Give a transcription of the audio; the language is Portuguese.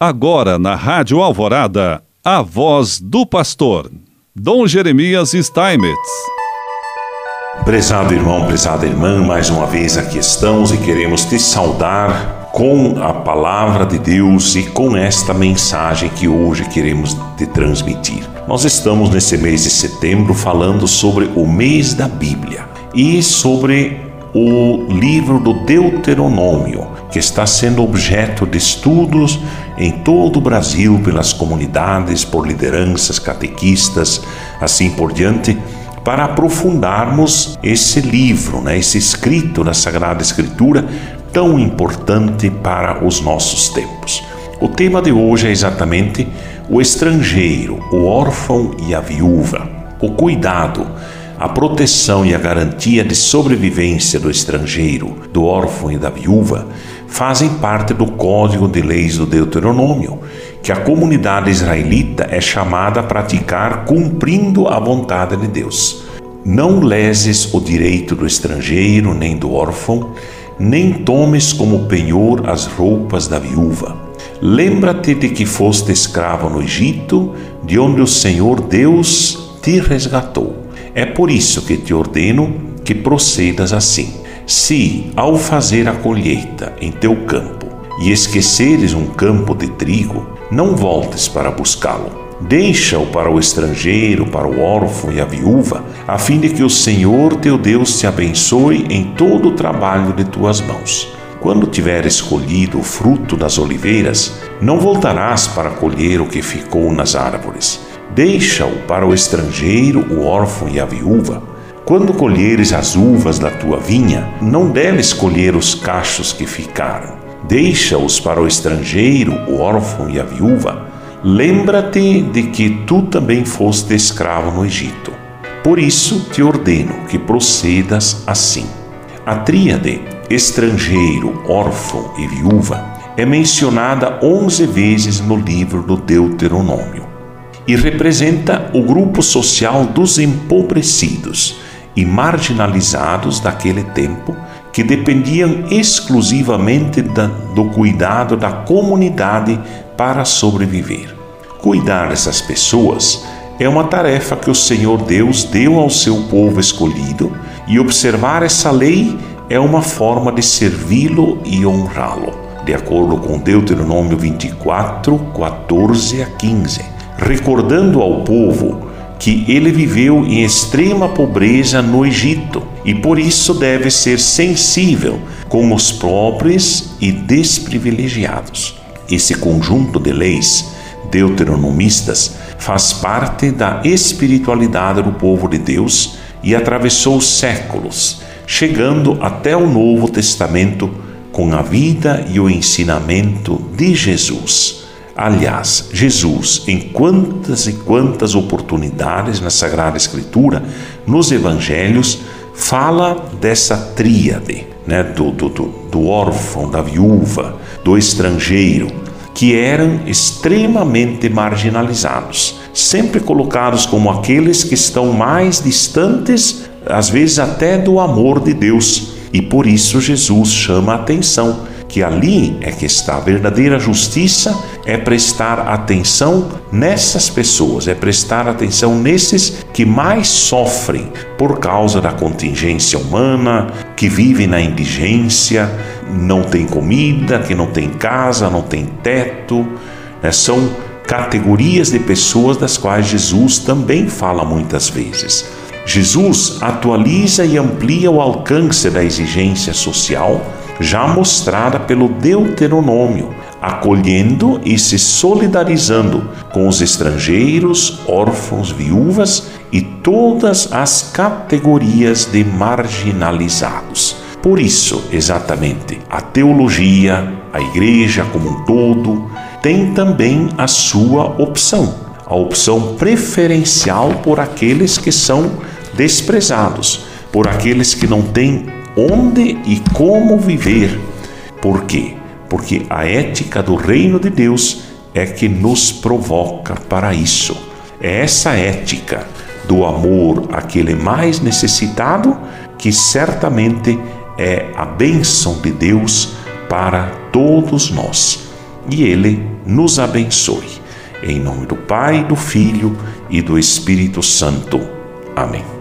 Agora na Rádio Alvorada, a voz do pastor, Dom Jeremias Steinmetz. Prezado irmão, prezada irmã, mais uma vez aqui estamos e queremos te saudar com a palavra de Deus e com esta mensagem que hoje queremos te transmitir. Nós estamos nesse mês de setembro falando sobre o mês da Bíblia e sobre o livro do Deuteronômio, que está sendo objeto de estudos em todo o Brasil pelas comunidades, por lideranças, catequistas, assim por diante, para aprofundarmos esse livro, né, esse escrito da Sagrada Escritura tão importante para os nossos tempos. O tema de hoje é exatamente o estrangeiro, o órfão e a viúva, o cuidado a proteção e a garantia de sobrevivência do estrangeiro, do órfão e da viúva fazem parte do Código de Leis do Deuteronômio, que a comunidade israelita é chamada a praticar cumprindo a vontade de Deus. Não leses o direito do estrangeiro nem do órfão, nem tomes como penhor as roupas da viúva. Lembra-te de que foste escravo no Egito, de onde o Senhor Deus te resgatou. É por isso que te ordeno que procedas assim. Se, ao fazer a colheita em teu campo, e esqueceres um campo de trigo, não voltes para buscá-lo. Deixa-o para o estrangeiro, para o órfão e a viúva, a fim de que o Senhor teu Deus te abençoe em todo o trabalho de tuas mãos. Quando tiveres colhido o fruto das oliveiras, não voltarás para colher o que ficou nas árvores Deixa-o para o estrangeiro, o órfão e a viúva. Quando colheres as uvas da tua vinha, não deves colher os cachos que ficaram. Deixa-os para o estrangeiro, o órfão e a viúva. Lembra-te de que tu também foste escravo no Egito. Por isso te ordeno que procedas assim. A tríade estrangeiro, órfão e viúva é mencionada onze vezes no livro do Deuteronômio e representa o grupo social dos empobrecidos e marginalizados daquele tempo que dependiam exclusivamente do cuidado da comunidade para sobreviver. Cuidar dessas pessoas é uma tarefa que o Senhor Deus deu ao seu povo escolhido e observar essa lei é uma forma de servi-lo e honrá-lo, de acordo com Deuteronômio 24, 14 a 15 recordando ao povo que ele viveu em extrema pobreza no Egito e por isso deve ser sensível com os pobres e desprivilegiados. Esse conjunto de leis deuteronomistas faz parte da espiritualidade do povo de Deus e atravessou séculos, chegando até o Novo Testamento com a vida e o ensinamento de Jesus. Aliás, Jesus, em quantas e quantas oportunidades na Sagrada Escritura, nos Evangelhos, fala dessa tríade, né, do, do, do órfão, da viúva, do estrangeiro, que eram extremamente marginalizados, sempre colocados como aqueles que estão mais distantes, às vezes até do amor de Deus. E por isso Jesus chama a atenção que ali é que está a verdadeira justiça, é prestar atenção nessas pessoas, é prestar atenção nesses que mais sofrem por causa da contingência humana, que vivem na indigência, não tem comida, que não tem casa, não tem teto, né? são categorias de pessoas das quais Jesus também fala muitas vezes. Jesus atualiza e amplia o alcance da exigência social já mostrada pelo Deuteronômio, acolhendo e se solidarizando com os estrangeiros, órfãos, viúvas e todas as categorias de marginalizados. Por isso, exatamente, a teologia, a igreja como um todo, tem também a sua opção, a opção preferencial por aqueles que são desprezados, por aqueles que não têm onde e como viver. Por quê? Porque a ética do reino de Deus é que nos provoca para isso. É essa ética do amor àquele mais necessitado que certamente é a bênção de Deus para todos nós. e Ele nos abençoe. Em nome do Pai, do Filho e do Espírito Santo. Amém.